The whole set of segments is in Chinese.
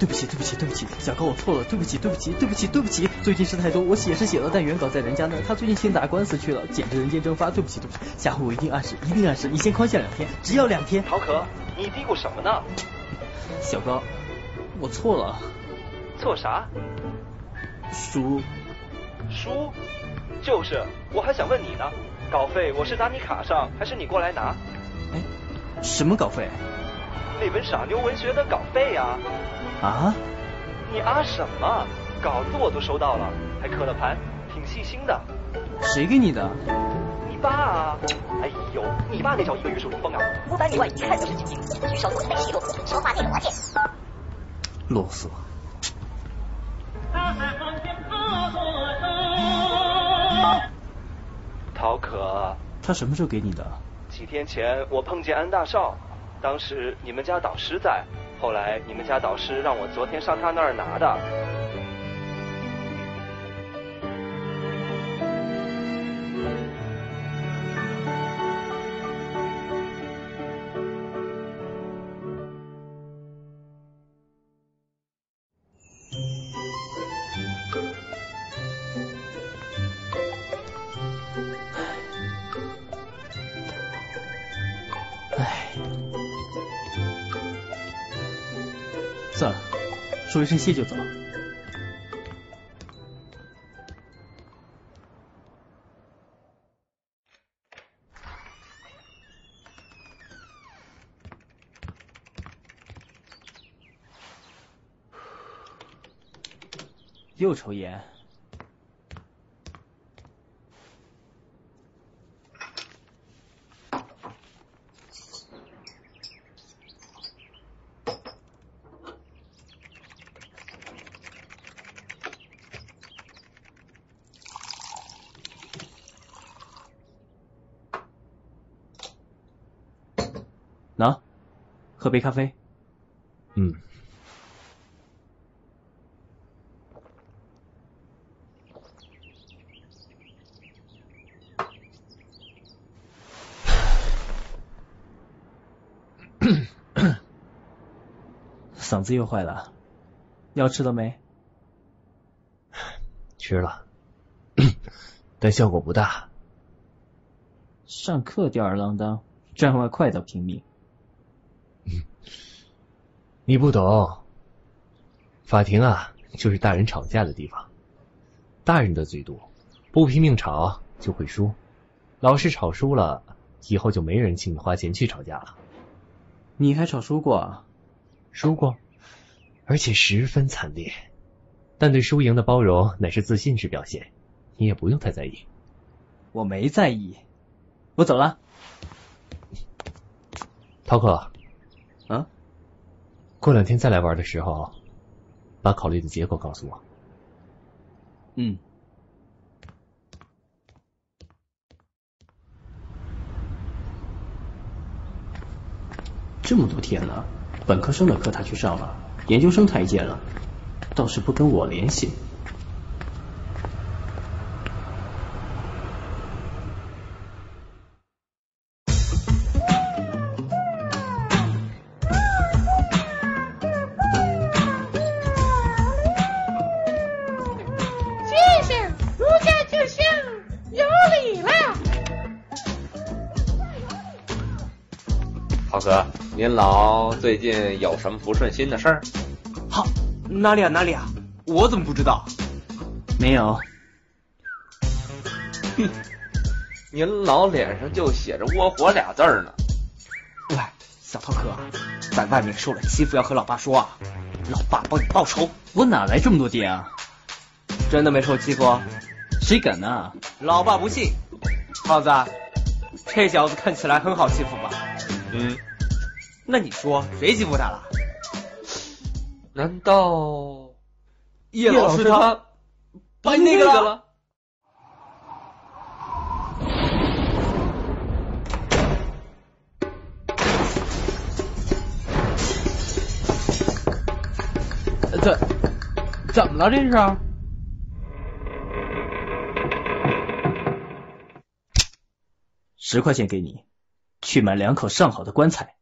对不起，对不起，对不起，小高我错了，对不起，对不起，对不起，对不起。最近事太多，我写是写了，但原稿在人家那，他最近先打官司去了，简直人间蒸发。对不起，对不起，下回我一定按时，一定按时。你先宽限两天，只要两天。陶可，你嘀咕什么呢？小高，我错了。错啥？书。书？就是，我还想问你呢，稿费我是打你卡上，还是你过来拿？哎，什么稿费？那本傻妞文学的稿费呀。啊？你啊什么？稿子我都收到了，还刻了盘，挺细心的。谁给你的？你爸啊！哎呦，你爸那叫一个玉树临风啊！五百米外一看就是精英，举手投足细路，说话内容关键。啰嗦。陶可，他什么时候给你的？几天前我碰见安大少，当时你们家导师在。后来你们家导师让我昨天上他那儿拿的。说一声谢就走，又抽烟。喝杯咖啡。嗯。嗓子又坏了，药吃了没？吃了，但效果不大。上课吊儿郎当，站外快到拼命。你不懂，法庭啊，就是大人吵架的地方。大人的最多，不拼命吵就会输。老是吵输了，以后就没人请你花钱去吵架了。你还吵输过？输过，而且十分惨烈。但对输赢的包容乃是自信之表现，你也不用太在意。我没在意，我走了。涛哥。啊，过两天再来玩的时候，把考虑的结果告诉我。嗯。这么多天了，本科生的课他去上了，研究生他也见了，倒是不跟我联系。最近有什么不顺心的事儿？好，哪里啊哪里啊？我怎么不知道？没有。哼，您老脸上就写着窝火俩字儿呢。喂，小涛哥，在外面受了欺负要和老爸说啊，老爸帮你报仇。我哪来这么多爹啊？真的没受欺负？谁敢呢？老爸不信。胖子，这小子看起来很好欺负吧？嗯。那你说谁欺负他了？难道叶老师他把那个了？怎怎么了？这是？十块钱给你，去买两口上好的棺材。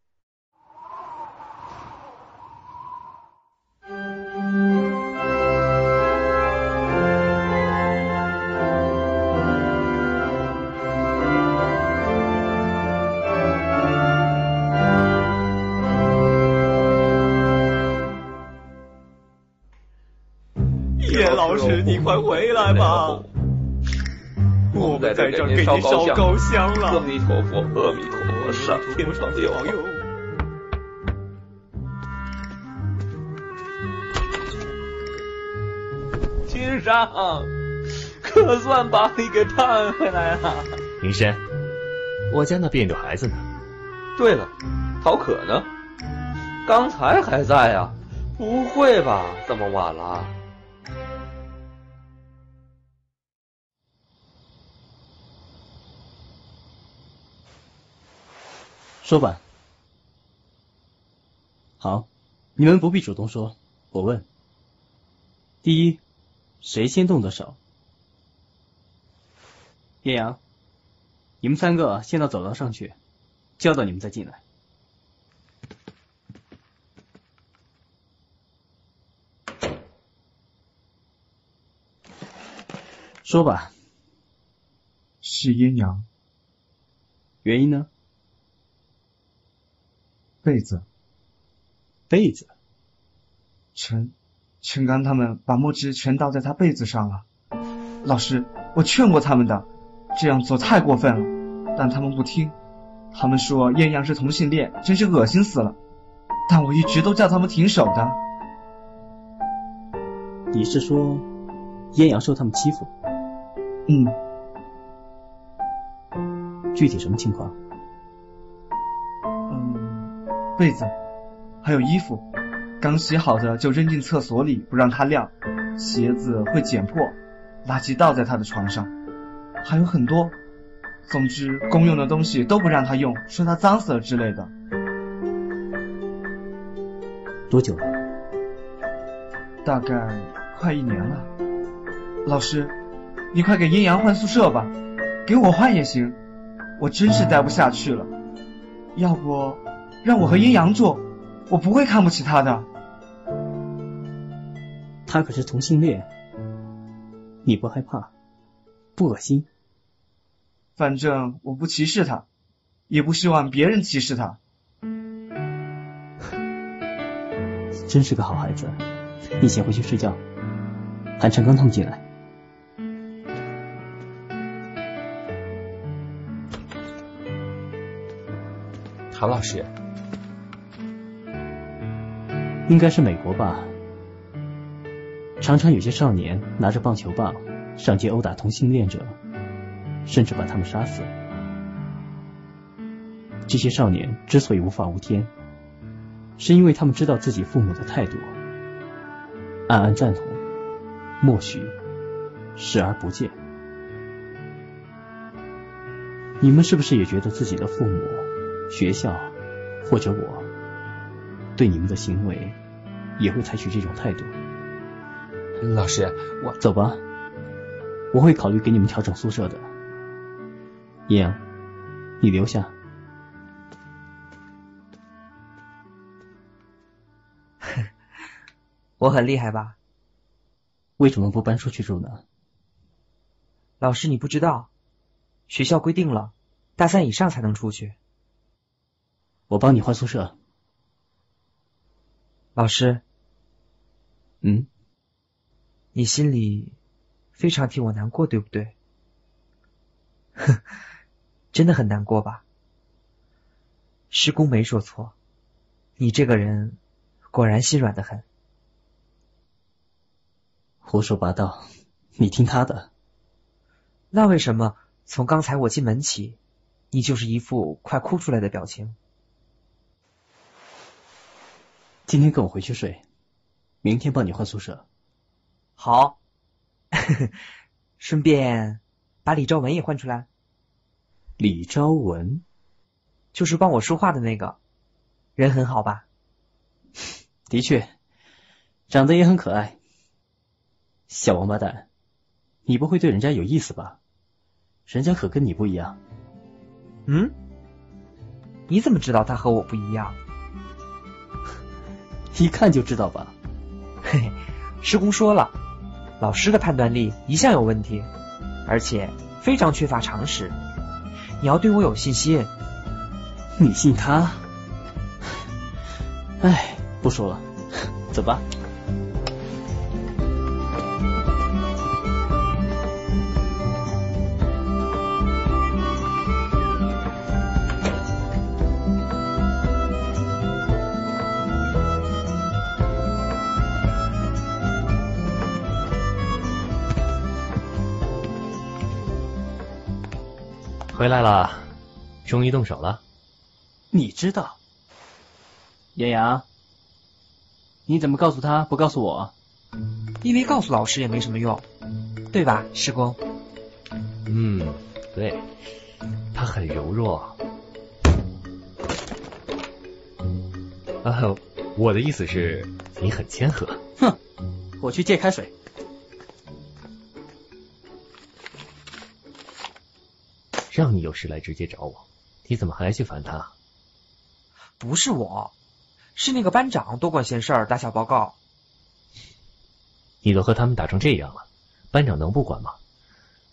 你快回来吧！我们在这给您烧高香了。阿弥陀佛，阿弥陀佛，上天保佑！金山，可算把你给盼回来了。云深，我家那别扭孩子呢？对了，陶可呢？刚才还在啊？不会吧？这么晚了？说吧。好，你们不必主动说，我问。第一，谁先动的手？叶阳，你们三个先到走廊上去，叫到你们再进来。说吧。是阴阳。原因呢？被子。被子。陈，陈刚他们把墨汁全倒在他被子上了。老师，我劝过他们的，这样做太过分了，但他们不听。他们说艳阳是同性恋，真是恶心死了。但我一直都叫他们停手的。你是说艳阳受他们欺负？嗯，具体什么情况？被子，还有衣服，刚洗好的就扔进厕所里，不让它晾。鞋子会剪破，垃圾倒在他的床上，还有很多。总之，公用的东西都不让他用，说他脏死了之类的。多久了？大概快一年了。老师。你快给阴阳换宿舍吧，给我换也行，我真是待不下去了。要不让我和阴阳做，我不会看不起他的。他可是同性恋，你不害怕，不恶心？反正我不歧视他，也不希望别人歧视他。真是个好孩子，你先回去睡觉，韩晨刚他们进来。唐老师，应该是美国吧？常常有些少年拿着棒球棒上街殴打同性恋者，甚至把他们杀死。这些少年之所以无法无天，是因为他们知道自己父母的态度，暗暗赞同，默许，视而不见。你们是不是也觉得自己的父母？学校或者我对你们的行为也会采取这种态度。老师，我走吧，我会考虑给你们调整宿舍的。叶阳，你留下。我很厉害吧？为什么不搬出去住呢？老师，你不知道，学校规定了，大三以上才能出去。我帮你换宿舍，老师。嗯，你心里非常替我难过，对不对？哼，真的很难过吧？师公没说错，你这个人果然心软的很。胡说八道，你听他的。那为什么从刚才我进门起，你就是一副快哭出来的表情？今天跟我回去睡，明天帮你换宿舍。好，顺便把李昭文也换出来。李昭文，就是帮我说话的那个，人很好吧？的确，长得也很可爱。小王八蛋，你不会对人家有意思吧？人家可跟你不一样。嗯？你怎么知道他和我不一样？一看就知道吧，嘿嘿，师公说了，老师的判断力一向有问题，而且非常缺乏常识。你要对我有信心。你信他？哎，不说了，走吧。回来了，终于动手了。你知道？严阳，你怎么告诉他不告诉我？因为告诉老师也没什么用，对吧，师公？嗯，对，他很柔弱。啊，我的意思是，你很谦和。哼，我去借开水。让你有事来直接找我，你怎么还去烦他？不是我，是那个班长多管闲事，打小报告。你都和他们打成这样了，班长能不管吗？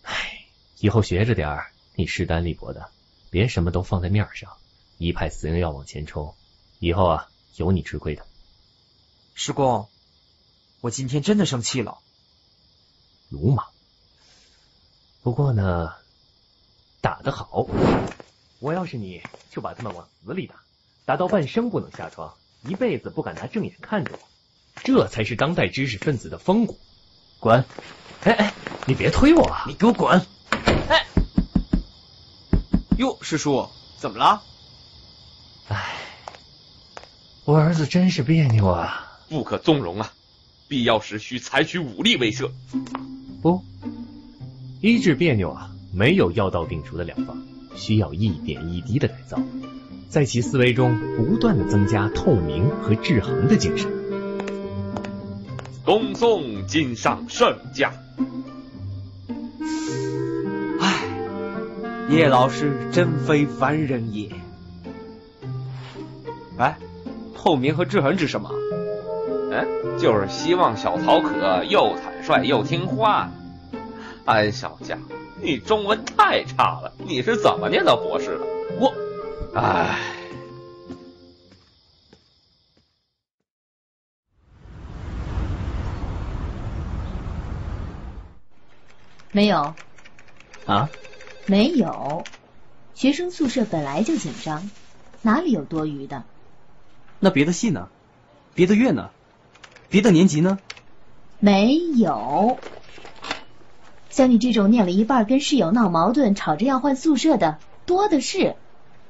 唉，以后学着点儿，你势单力薄的，别什么都放在面上，一派死硬要往前冲，以后啊，有你吃亏的。师公，我今天真的生气了。鲁莽。不过呢。打得好！我要是你，就把他们往死里打，打到半生不能下床，一辈子不敢拿正眼看着我。这才是当代知识分子的风骨。滚！哎哎，你别推我啊！你给我滚！哎，哟，师叔，怎么了？哎，我儿子真是别扭啊！不可纵容啊！必要时需采取武力威慑。不，医治别扭啊！没有药到病除的良方，需要一点一滴的改造，在其思维中不断的增加透明和制衡的精神。恭送金上圣驾。唉，叶老师真非凡人也。哎，透明和制衡指什么？哎，就是希望小曹可又坦率又听话。安小将。你中文太差了，你是怎么念到博士的？我，唉，没有啊，没有，学生宿舍本来就紧张，哪里有多余的？那别的系呢？别的院呢？别的年级呢？没有。像你这种念了一半跟室友闹矛盾、吵着要换宿舍的多的是。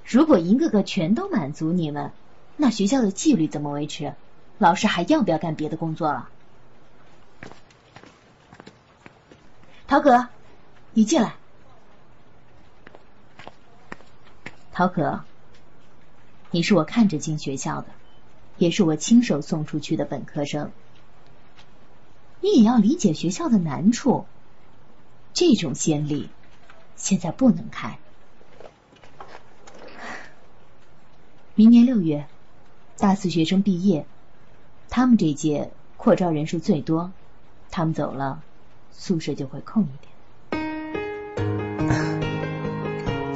如果一个个全都满足你们，那学校的纪律怎么维持？老师还要不要干别的工作了？陶可，你进来。陶可，你是我看着进学校的，也是我亲手送出去的本科生，你也要理解学校的难处。这种先例现在不能开。明年六月，大四学生毕业，他们这届扩招人数最多，他们走了，宿舍就会空一点。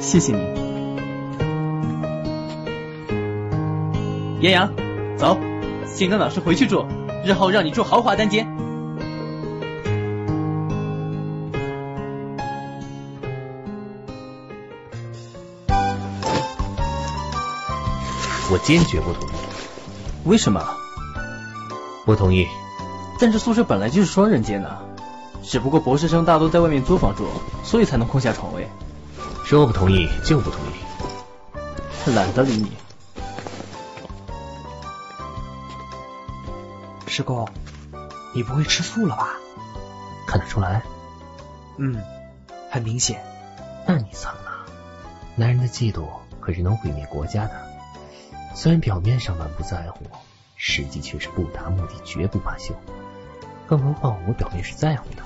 谢谢你，严阳，走，先跟老师回去住，日后让你住豪华单间。我坚决不同意。为什么？不同意。但是宿舍本来就是双人间的，只不过博士生大多在外面租房住，所以才能空下床位。说不同意就不同意。懒得理你。师公，你不会吃素了吧？看得出来。嗯，很明显。那你惨了。男人的嫉妒可是能毁灭国家的。虽然表面上满不在乎，实际却是不达目的绝不罢休。更何况我表面是在乎的。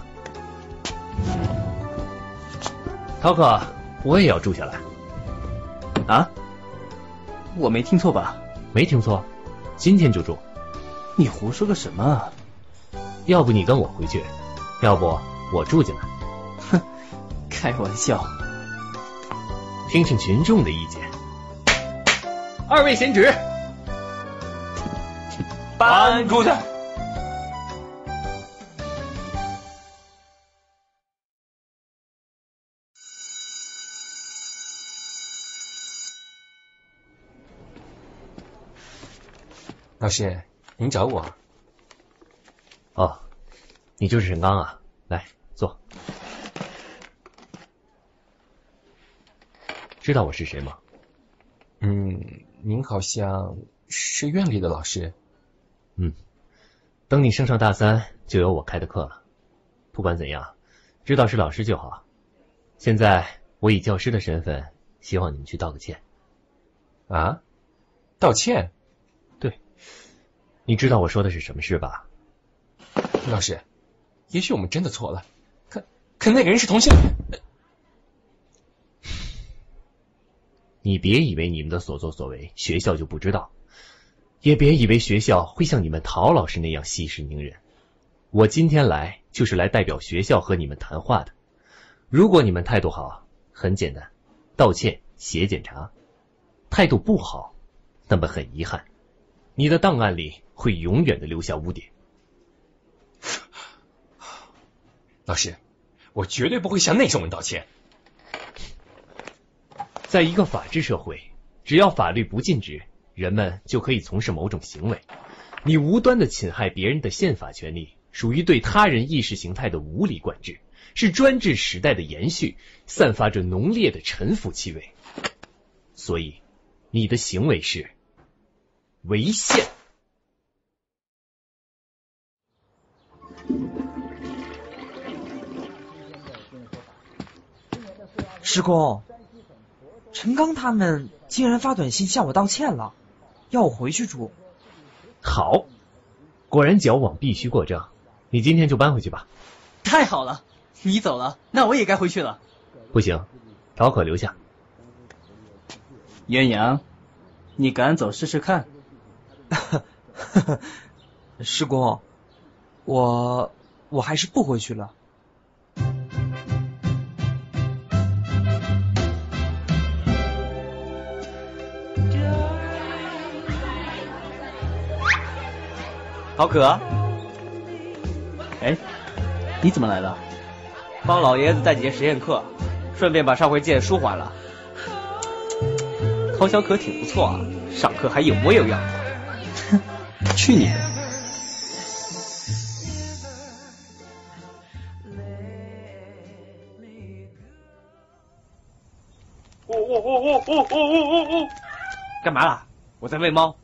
涛哥，我也要住下来。啊？我没听错吧？没听错，今天就住。你胡说个什么？要不你跟我回去，要不我住进来。哼，开玩笑。听听群众的意见。二位贤侄，搬出去！老师，您找我？哦，你就是沈刚啊，来坐。知道我是谁吗？嗯，您好像是院里的老师。嗯，等你升上大三，就有我开的课了。不管怎样，知道是老师就好。现在我以教师的身份，希望你们去道个歉。啊？道歉？对，你知道我说的是什么事吧？老师，也许我们真的错了。可可那个人是同性恋。你别以为你们的所作所为学校就不知道，也别以为学校会像你们陶老师那样息事宁人。我今天来就是来代表学校和你们谈话的。如果你们态度好，很简单，道歉、写检查；态度不好，那么很遗憾，你的档案里会永远的留下污点。老师，我绝对不会向那种人道歉。在一个法治社会，只要法律不禁止，人们就可以从事某种行为。你无端的侵害别人的宪法权利，属于对他人意识形态的无理管制。是专制时代的延续，散发着浓烈的臣服气味，所以你的行为是违宪。师公，陈刚他们竟然发短信向我道歉了，要我回去住。好，果然矫枉必须过正，你今天就搬回去吧。太好了。你走了，那我也该回去了。不行，陶可留下。鸳鸯，你敢走试试看？师公，我我还是不回去了。陶可，哎，你怎么来了？帮老爷子带几节实验课，顺便把上回借的书还了。陶小可挺不错啊，上课还有模有样。哼，去你的！呜呜呜呜呜呜呜呜！干嘛啦？我在喂猫。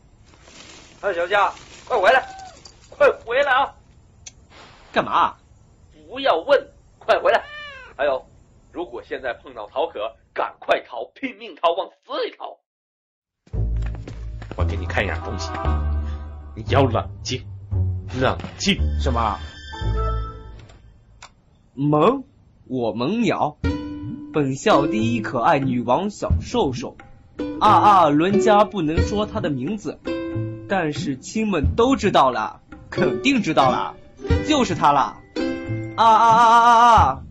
哎，小佳，快回来，快回来啊！干嘛？不要问。快回来！还有，如果现在碰到陶可，赶快逃，拼命逃，往死里逃！我给你看一样东西，你要冷静，冷静。什么？萌？我萌鸟，本校第一可爱女王小兽兽。啊啊！伦家不能说她的名字，但是亲们都知道了，肯定知道了，就是他了。啊啊啊啊啊啊！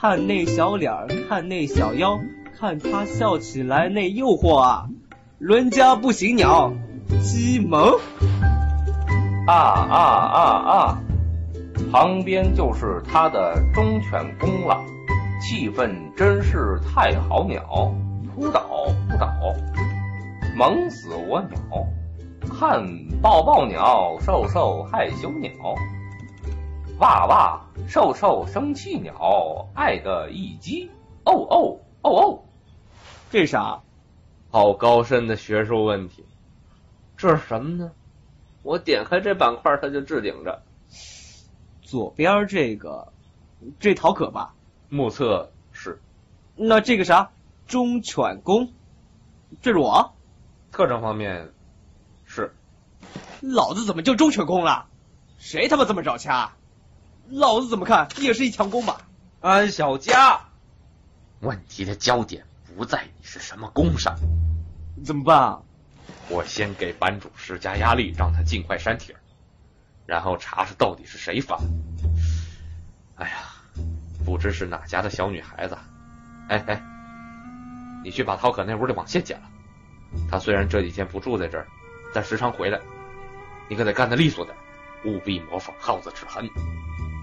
看那小脸儿，看那小腰，看他笑起来那诱惑啊！伦家不行鸟，鸡萌。啊啊啊啊！旁边就是他的忠犬公了，气氛真是太好鸟，扑倒扑倒，萌死我鸟！看抱抱鸟，瘦瘦害羞鸟。哇哇，瘦瘦生气鸟，爱的一击，哦哦哦哦，这啥？好高深的学术问题，这是什么呢？我点开这板块，它就置顶着。左边这个，这陶可吧？目测是。那这个啥？忠犬公，这是我。特征方面是。老子怎么就忠犬公了？谁他妈这么找掐？老子怎么看也是一强攻吧？安小佳，问题的焦点不在你是什么攻上，怎么办？我先给班主施加压力，让他尽快删帖，然后查查到底是谁发。哎呀，不知是哪家的小女孩子。哎哎，你去把涛可那屋的网线剪了。他虽然这几天不住在这儿，但时常回来。你可得干得利索点，务必模仿耗子齿痕。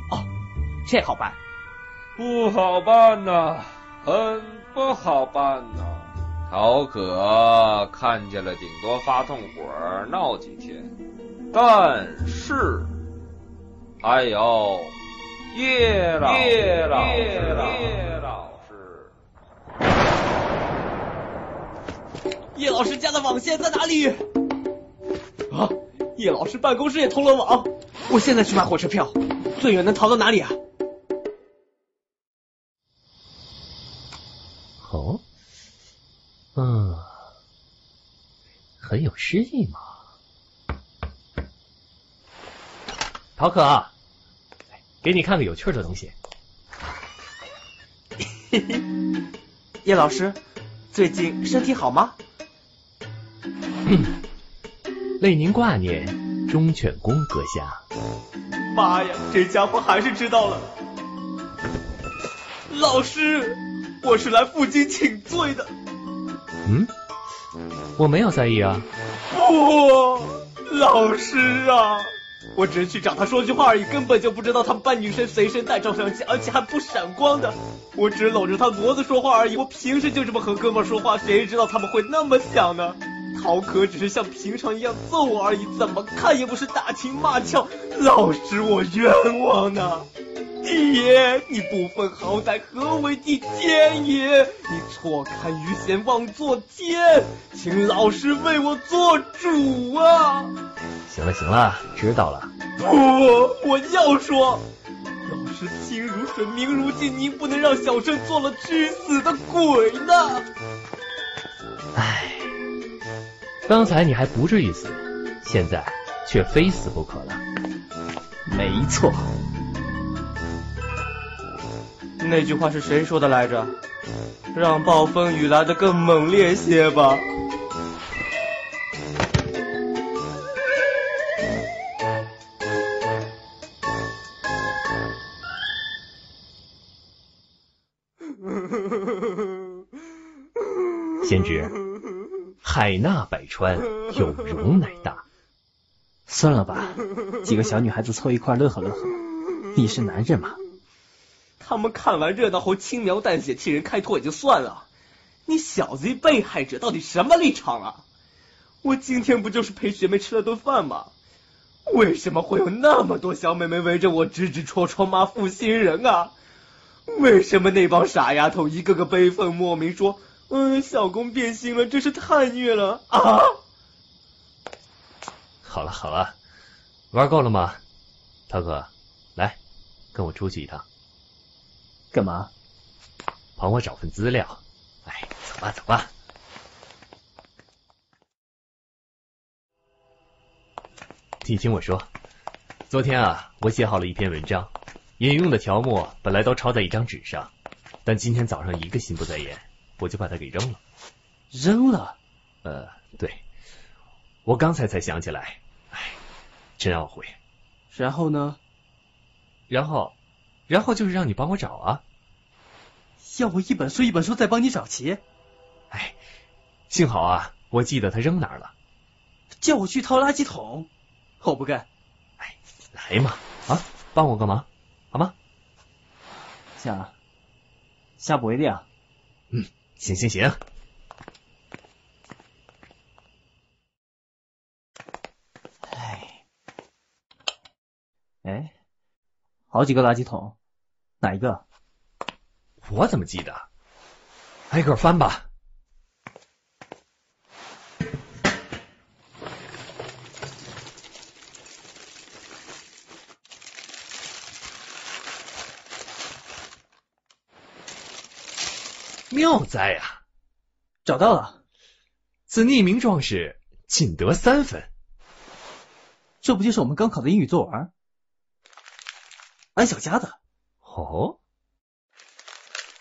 哦，这好办，不好办呐，很不好办呐。陶可看见了，顶多发痛火闹几天，但是还有叶老叶老叶老师，叶老师家的网线在哪里？啊，叶老师办公室也通了网，我现在去买火车票，最远能逃到哪里啊？哦，嗯，很有诗意嘛。陶可，给你看个有趣的东西。叶老师，最近身体好吗？为您挂念，忠犬公阁下。妈呀，这家伙还是知道了。老师，我是来负荆请罪的。嗯，我没有在意啊。不，老师啊，我只是去找他说句话而已，根本就不知道他们班女生随身带照相机，而且还不闪光的。我只搂着他脖子说话而已，我平时就这么和哥们说话，谁知道他们会那么想呢？陶可只是像平常一样揍我而已，怎么看也不是打情骂俏。老师，我冤枉呢！弟爷，你不分好歹，何为弟天爷？你错看于贤，妄作奸，请老师为我做主啊！行了行了，知道了。不，我要说，老师心如水，明如镜，您不能让小生做了屈死的鬼呢！唉，刚才你还不至于死，现在却非死不可了。没错。那句话是谁说的来着？让暴风雨来得更猛烈些吧。海纳百川，有容乃大。算了吧，几个小女孩子凑一块乐呵乐呵。你是男人嘛？他们看完热闹后轻描淡写替人开脱也就算了，你小子一被害者到底什么立场啊？我今天不就是陪学妹吃了顿饭吗？为什么会有那么多小妹妹围着我指指戳戳骂负心人啊？为什么那帮傻丫头一个个悲愤莫名说，嗯，小公变心了，真是太虐了啊！好了好了，玩够了吗？涛哥，来，跟我出去一趟。干嘛？帮我找份资料。哎，走吧走吧。你听我说，昨天啊，我写好了一篇文章，引用的条目本来都抄在一张纸上，但今天早上一个心不在焉，我就把它给扔了。扔了？呃，对，我刚才才想起来，哎，真懊悔。然后呢？然后。然后就是让你帮我找啊，要我一本书一本书再帮你找齐。哎，幸好啊，我记得他扔哪儿了。叫我去掏垃圾桶，我不干。哎，来嘛，啊，帮我个忙，好吗？下下不为例啊。嗯，行行行。哎，哎，好几个垃圾桶。哪一个？我怎么记得？挨个翻吧。妙哉啊！找到了，此匿名壮士仅得三分。这不就是我们刚考的英语作文？安小佳的。哦，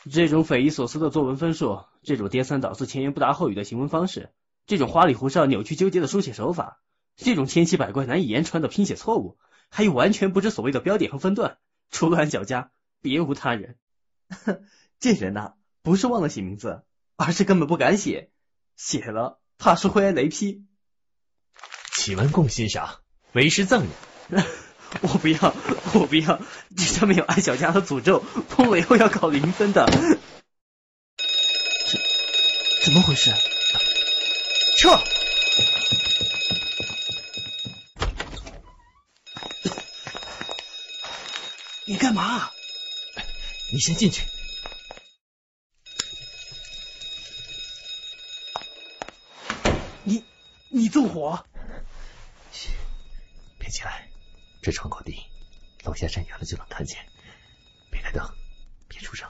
这种匪夷所思的作文分数，这种颠三倒四、前言不搭后语的行文方式，这种花里胡哨、扭曲纠结的书写手法，这种千奇百怪、难以言传的拼写错误，还有完全不知所谓的标点和分段，除了安小佳，别无他人。这人呐，不是忘了写名字，而是根本不敢写，写了怕是会挨雷劈。启文共欣赏，为师赠人。我不要，我不要，这上面有艾小佳的诅咒，碰了以后要考零分的。怎怎么回事？撤！你干嘛？你先进去。纵火！嘘，别起来，这窗口低，楼下站远了就能看见。别开灯，别出声。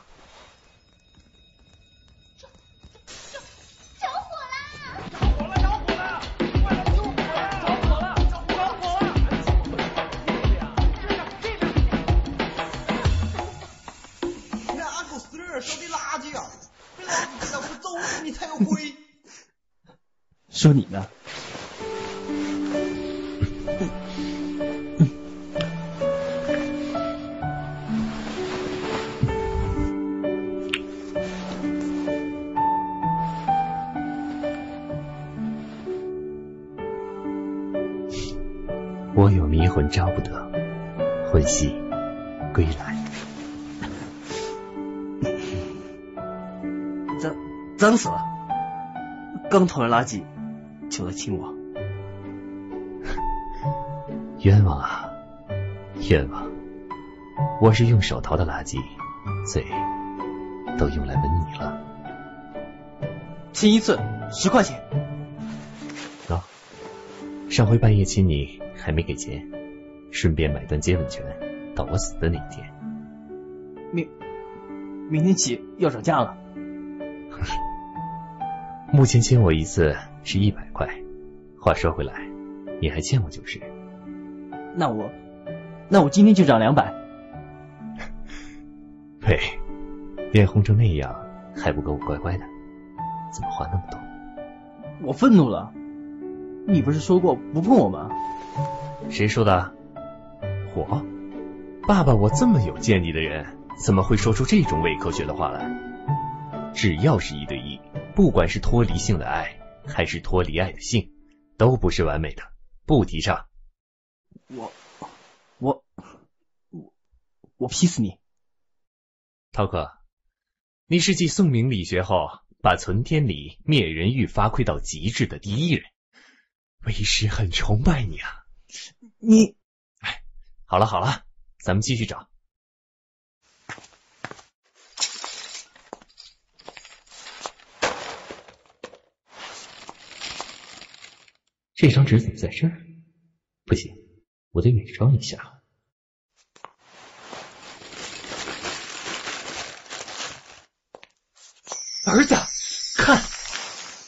着火啦！着火啦！着火啦！快来纵火！着火啦！着火啦！你才有鬼说你呢？我有迷魂招不得，魂兮归来。脏脏死了！刚投完垃圾就来亲我，冤枉啊，冤枉！我是用手淘的垃圾，嘴都用来吻你了。亲一次十块钱。喏，上回半夜亲你还没给钱，顺便买断接吻权，到我死的那一天。明明天起要涨价了。目前亲我一次是一百块，话说回来，你还欠我九十。那我，那我今天就涨两百。呸！脸红成那样还不够我乖乖的，怎么话那么多？我愤怒了！你不是说过不碰我吗？谁说的？我？爸爸，我这么有见地的人，怎么会说出这种伪科学的话来？只要是一对一。不管是脱离性的爱，还是脱离爱的性，都不是完美的，不提倡。我我我我劈死你！涛哥，你是继宋明理学后，把存天理灭人欲发挥到极致的第一人，为师很崇拜你啊！你，哎，好了好了，咱们继续找。这张纸怎么在这儿？不行，我得伪装一下。儿子，看，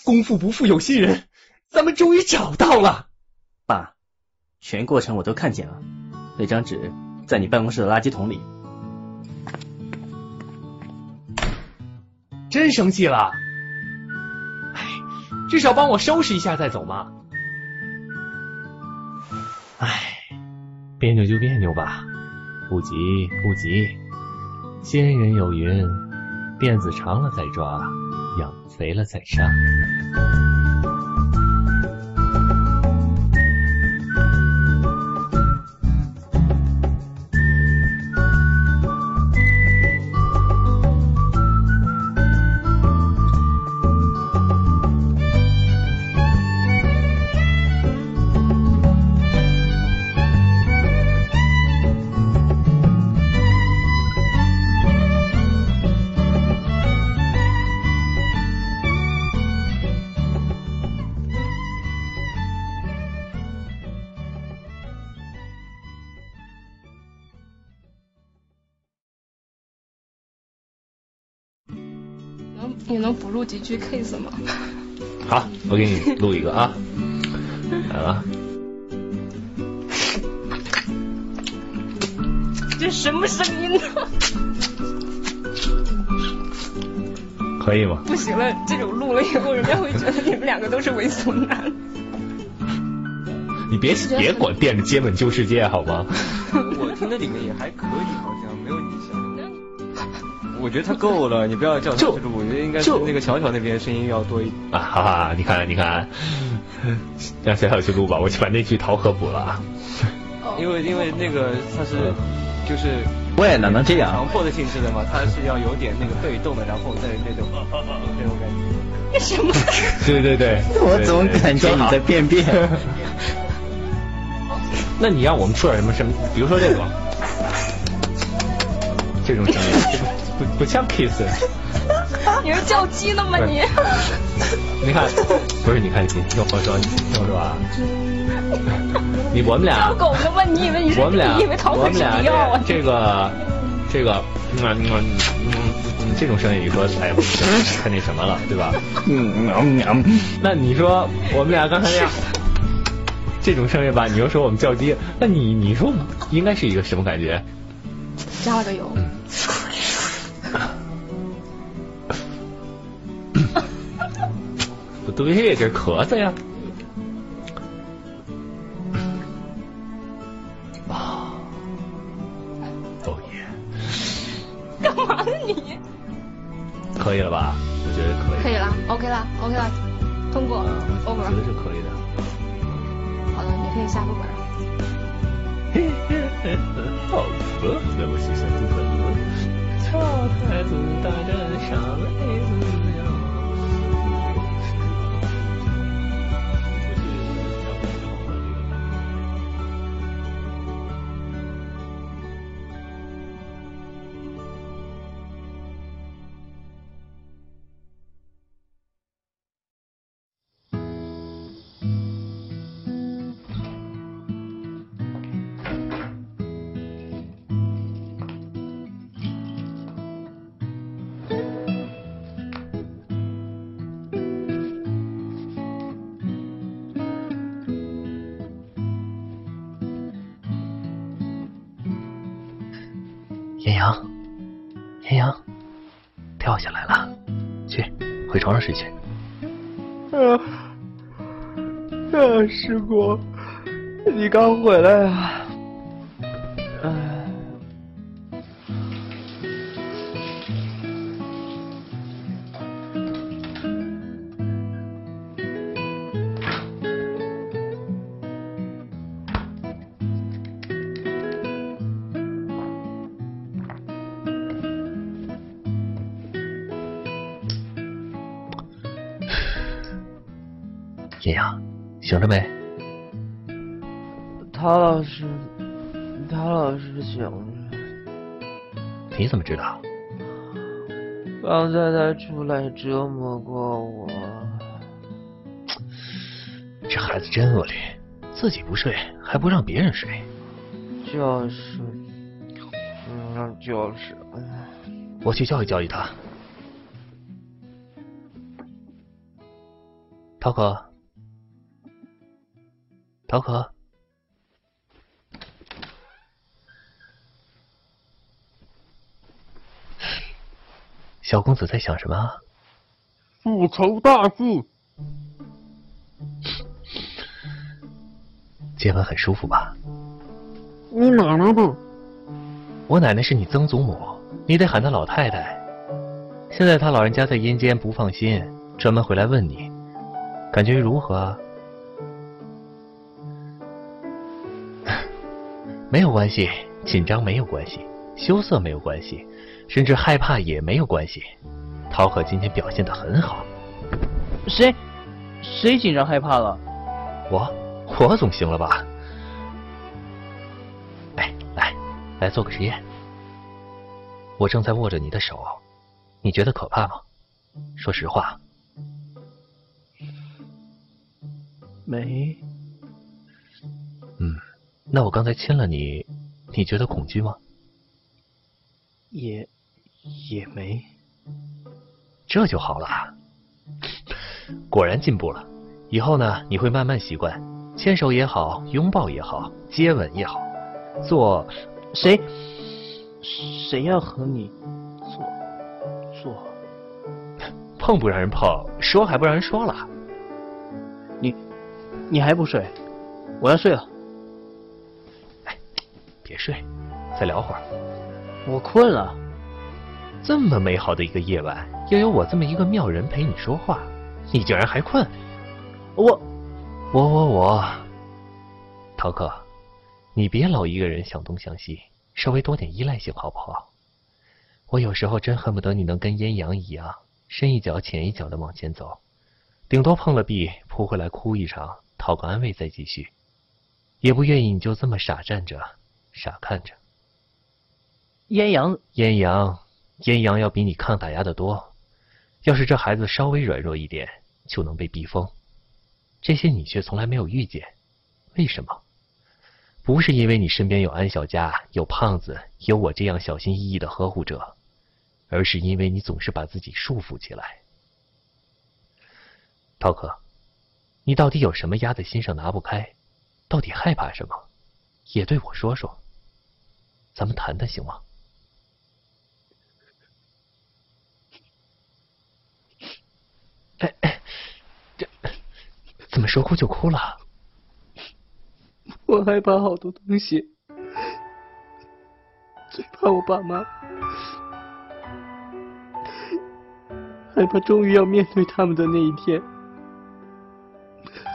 功夫不负有心人，咱们终于找到了。爸，全过程我都看见了，那张纸在你办公室的垃圾桶里。真生气了？哎，至少帮我收拾一下再走嘛。唉，别扭就别扭吧，不急不急。先人有云：辫子长了再抓，养肥了再杀。几句 case 吗？好，我给你录一个啊，来了。这什么声音呢？可以吗？不行了，这种录了以后，人家会觉得你们两个都是猥琐男。你别别管惦着接吻救世界好吗？我听的里面也还可以，好像。我觉得他够了，你不要叫他去录，我觉得应该是那个小小那边声音要多一点。啊，哈哈，你看你看，让小小去录吧，我去把那句逃河补了。因为因为那个他是就是喂，哪能这样？强迫的性质的嘛，他是要有点那个被动的，然后再那种那种感觉。什么？对对对，我总感觉你在便便。那你让我们出点什么什么？比如说这种，这种声音，不不像 kiss。你是叫鸡的吗你？你看，不是你看，你听我说，你听我说啊，你我们俩叫狗呢吗？你以为你是我们俩你以为桃粉是我们俩迪奥啊？这个这个嗯嗯嗯嗯这种声音，你说哎不行，太那什么了，对吧？嗯嗯嗯。那你说我们俩刚才那样，这种声音吧，你又说我们叫鸡，那你你说应该是一个什么感觉？加了个油。不对，这是咳嗽呀。啊，哦耶，干嘛呢你？可以了吧？我觉得可以。可以了，OK 了，OK 了，通过啊，我，over 觉。得是可以的。好的，你可以下副本了。好吧，那我是小兔子，小太子大战傻妹子床上睡去。啊啊，师姑，你刚回来啊？艳阳，醒着没？陶老师，陶老师醒了。你怎么知道？刚才他出来折磨过我。这孩子真恶劣，自己不睡还不让别人睡。就是，嗯，就是，哎我去教育教育他。陶可，陶可，小公子在想什么啊？复仇大计。接吻很舒服吧？你奶奶的！我奶奶是你曾祖母，你得喊她老太太。现在她老人家在阴间不放心，专门回来问你，感觉如何没有关系，紧张没有关系，羞涩没有关系，甚至害怕也没有关系。陶可今天表现得很好，谁谁紧张害怕了？我我总行了吧？哎，来来做个实验。我正在握着你的手，你觉得可怕吗？说实话。没，嗯，那我刚才亲了你，你觉得恐惧吗？也也没。这就好了。果然进步了。以后呢，你会慢慢习惯，牵手也好，拥抱也好，接吻也好，做谁谁要和你做做？碰不让人碰，说还不让人说了。你你还不睡？我要睡了。别睡，再聊会儿。我困了。这么美好的一个夜晚，又有我这么一个妙人陪你说话，你竟然还困？我我我我，陶克，你别老一个人想东想西，稍微多点依赖性好不好？我有时候真恨不得你能跟阴阳一样，深一脚浅一脚的往前走，顶多碰了壁扑回来哭一场，讨个安慰再继续，也不愿意你就这么傻站着，傻看着。燕阳，燕阳，燕阳要比你抗打压的多。要是这孩子稍微软弱一点，就能被逼疯。这些你却从来没有遇见，为什么？不是因为你身边有安小佳，有胖子，有我这样小心翼翼的呵护者，而是因为你总是把自己束缚起来。涛哥，你到底有什么压在心上拿不开？到底害怕什么？也对我说说，咱们谈谈行吗？哎哎，这怎么说哭就哭了？我害怕好多东西，最怕我爸妈，害怕终于要面对他们的那一天，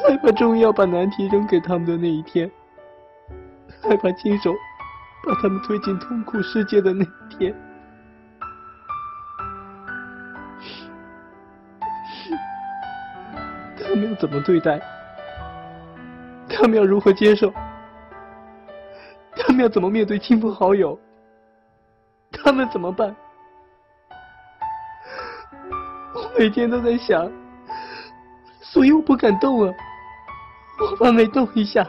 害怕终于要把难题扔给他们的那一天，害怕亲手把他们推进痛苦世界的那一天。他们要怎么对待？他们要如何接受？他们要怎么面对亲朋好友？他们怎么办？我每天都在想，所以我不敢动啊！我怕每动一下，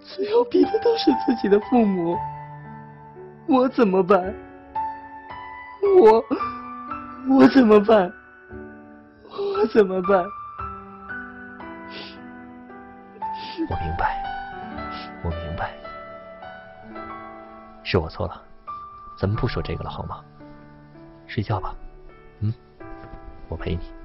最后逼的都是自己的父母。我怎么办？我我怎么办？我怎么办？我明白，我明白，是我错了，咱们不说这个了好吗？睡觉吧，嗯，我陪你。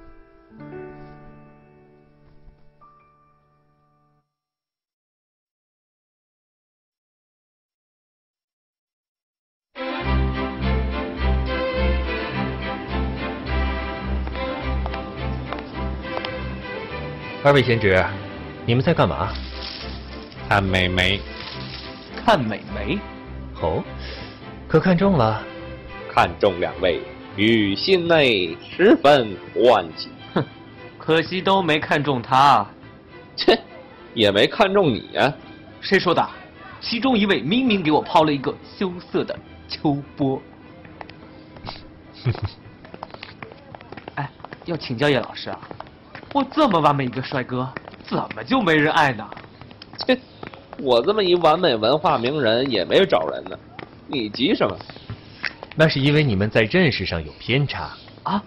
二位贤侄，你们在干嘛？看美眉，看美眉，哦，可看中了？看中两位，于心内十分欢喜。哼，可惜都没看中他。切，也没看中你呀、谁说的？其中一位明明给我抛了一个羞涩的秋波。哎，要请教叶老师啊，我这么完美一个帅哥，怎么就没人爱呢？切，我这么一完美文化名人也没找人呢，你急什么？那是因为你们在认识上有偏差。啊，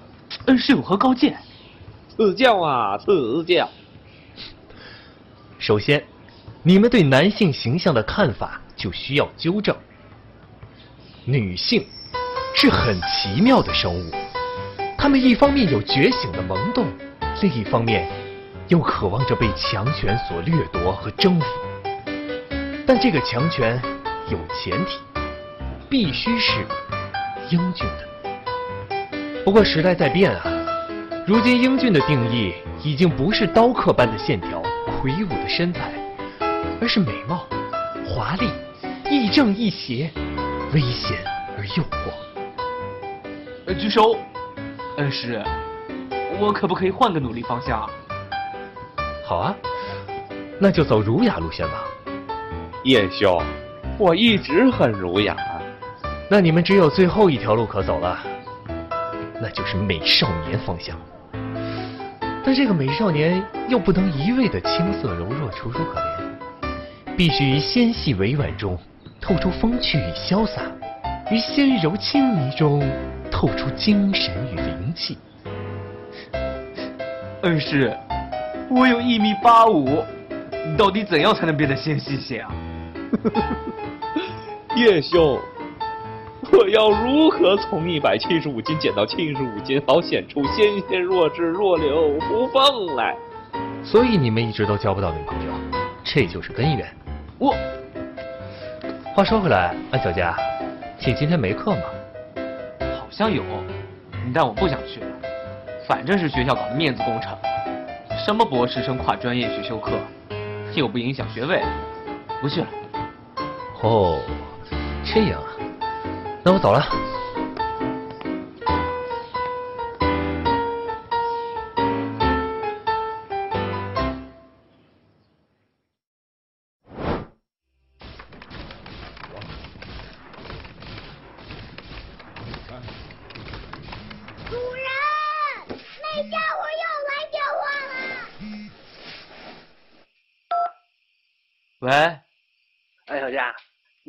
恩师有何高见？赐教啊，赐教！首先，你们对男性形象的看法就需要纠正。女性是很奇妙的生物，她们一方面有觉醒的萌动，另一方面又渴望着被强权所掠夺和征服。但这个强权有前提，必须是英俊的。不过时代在变啊，如今英俊的定义已经不是刀刻般的线条、魁梧的身材，而是美貌、华丽、亦正亦邪、危险而诱惑。呃，举手。恩师，我可不可以换个努力方向啊？好啊，那就走儒雅路线吧。叶兄，我一直很儒雅。那你们只有最后一条路可走了，那就是美少年方向。但这个美少年又不能一味的青涩柔弱、楚楚可怜，必须于纤细委婉中透出风趣与潇洒，于纤柔轻迷中透出精神与灵气。恩师，我有一米八五，到底怎样才能变得纤细些啊？叶兄，我要如何从一百七十五斤减到七十五斤，好显出纤纤弱质、弱柳扶风来？所以你们一直都交不到女朋友，这就是根源。我，话说回来，安小佳，你今天没课吗？好像有，但我不想去了。反正是学校搞的面子工程，什么博士生跨专业选修课，又不影响学位，不去了。哦，这样啊，那我走了。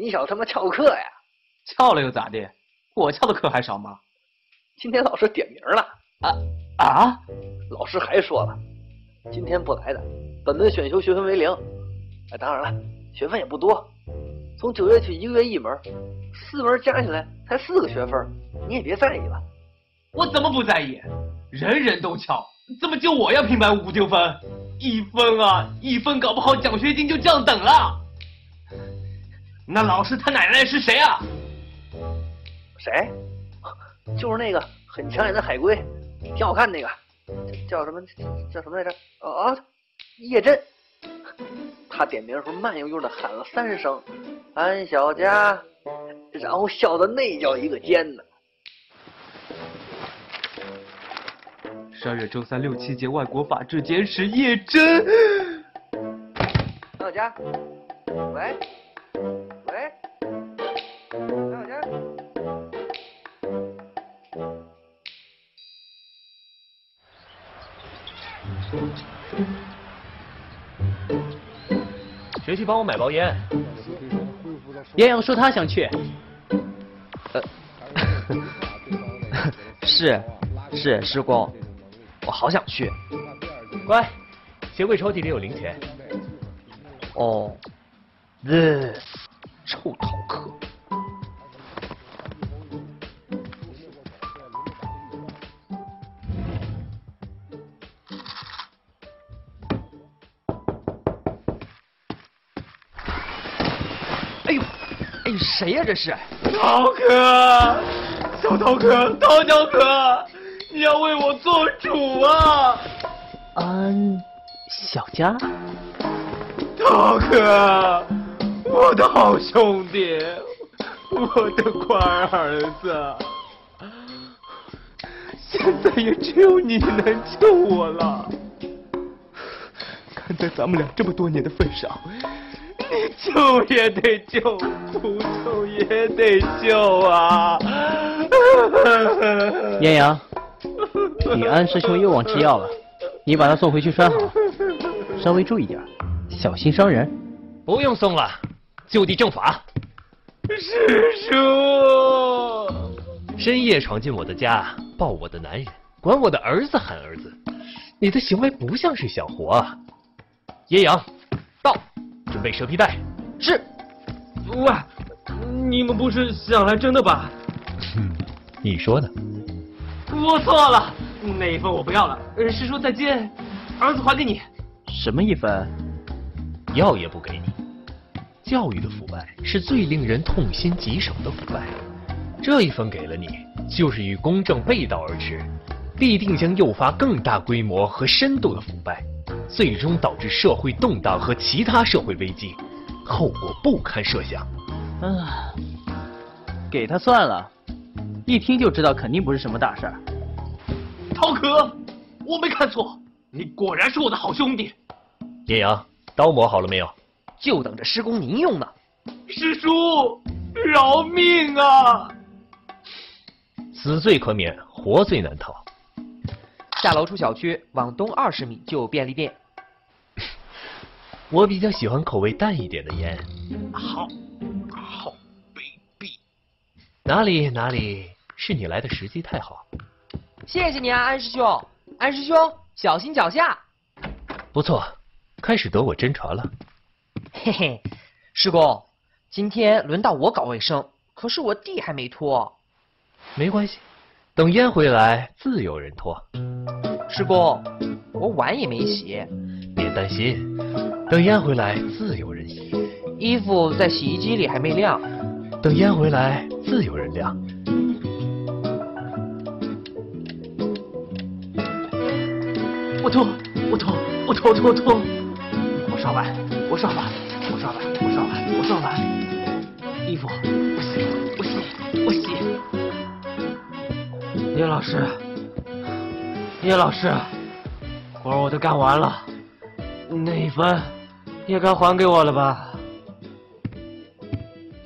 你小子他妈翘课呀？翘了又咋的？我翘的课还少吗？今天老师点名了啊啊！老师还说了，今天不来的，本门选修学分为零。哎，当然了，学分也不多，从九月起一个月一门，四门加起来才四个学分，你也别在意了。我怎么不在意？人人都翘，怎么就我要平白无故丢分？一分啊，一分，搞不好奖学金就降等了。那老师他奶奶是谁啊？谁？就是那个很抢眼的海龟，挺好看那个，叫什么叫什么来着？哦，叶真。他点名的时候慢悠悠的喊了三声“安小佳”，然后笑的那叫一个尖呢。十二月周三六七节外国法制简史叶真。安小佳，喂谁去帮我买包烟？杨洋说他想去。呃，是是师公，我好想去。乖，鞋柜抽屉里有零钱。哦，this 谁呀？这是涛哥，小涛哥，涛小哥，你要为我做主啊！安小佳，涛哥，我的好兄弟，我的乖儿子，现在也只有你能救我了。看在咱们俩这么多年的份上。你救也得救，不救也得救啊！燕阳，你安师兄又忘吃药了，你把他送回去拴好，稍微注意点，小心伤人。不用送了，就地正法。师叔，深夜闯进我的家，抱我的男人，管我的儿子喊儿子，你的行为不像是想活啊！叶阳，到。准备蛇皮袋，是。喂，你们不是想来真的吧？哼，你说呢？我错了，那一份我不要了。师叔再见，儿子还给你。什么一分？要也不给你。教育的腐败是最令人痛心疾首的腐败。这一分给了你，就是与公正背道而驰，必定将诱发更大规模和深度的腐败。最终导致社会动荡和其他社会危机，后果不堪设想。啊，给他算了，一听就知道肯定不是什么大事儿。陶可，我没看错，你果然是我的好兄弟。叶阳，刀磨好了没有？就等着师公您用呢。师叔，饶命啊！死罪可免，活罪难逃。下楼出小区，往东二十米就有便利店。我比较喜欢口味淡一点的烟。好，好卑鄙。哪里哪里，是你来的时机太好。谢谢你啊，安师兄。安师兄，小心脚下。不错，开始得我真传了。嘿嘿，师公，今天轮到我搞卫生，可是我地还没拖。没关系，等烟回来自有人拖。师公，我碗也没洗。别担心，等烟回来自有人洗。衣服在洗衣机里还没晾。等烟回来自有人晾。我拖，我拖，我拖拖拖。我刷碗，我刷碗，我刷碗，我刷碗，我刷碗。衣服，我洗，我洗，我洗。叶老师。叶老师，活我都干完了，那一分也该还给我了吧？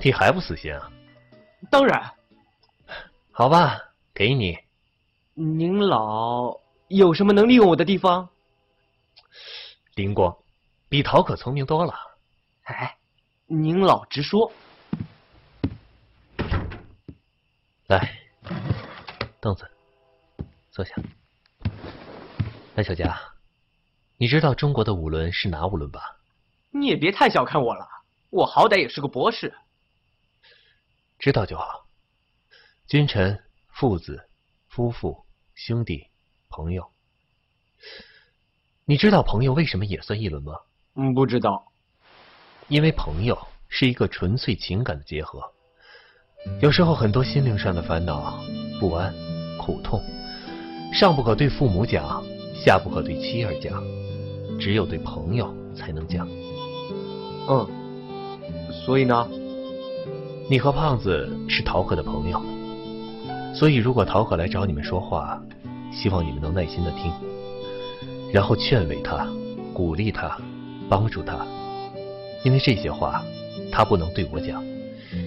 你还不死心啊？当然。好吧，给你。您老有什么能利用我的地方？灵光，比陶可聪明多了。哎，您老直说。来，凳子，坐下。安小佳，你知道中国的五轮是哪五轮吧？你也别太小看我了，我好歹也是个博士。知道就好。君臣、父子、夫妇、兄弟、朋友。你知道朋友为什么也算一伦吗？嗯，不知道。因为朋友是一个纯粹情感的结合。有时候很多心灵上的烦恼、不安、苦痛，上不可对父母讲，下不可对妻儿讲，只有对朋友才能讲。嗯，所以呢？你和胖子是陶可的朋友，所以如果陶可来找你们说话，希望你们能耐心的听，然后劝慰他、鼓励他、帮助他，因为这些话他不能对我讲。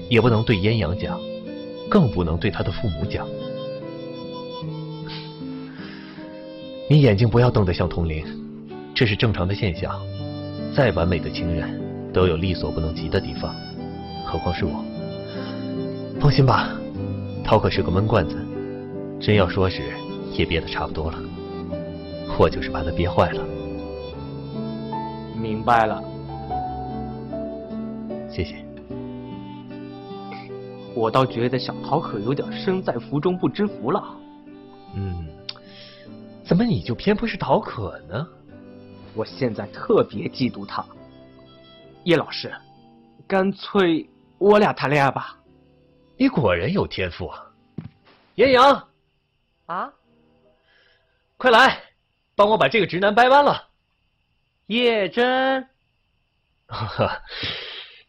也不能对燕阳讲，更不能对他的父母讲。你眼睛不要瞪得像铜铃，这是正常的现象。再完美的情人，都有力所不能及的地方，何况是我。放心吧，涛可是个闷罐子，真要说时，也憋得差不多了。我就是把他憋坏了。明白了，谢谢。我倒觉得小陶可有点身在福中不知福了。嗯，怎么你就偏不是陶可呢？我现在特别嫉妒他。叶老师，干脆我俩谈恋爱吧。你果然有天赋啊。严阳，啊，快来，帮我把这个直男掰弯了。叶真，呵呵，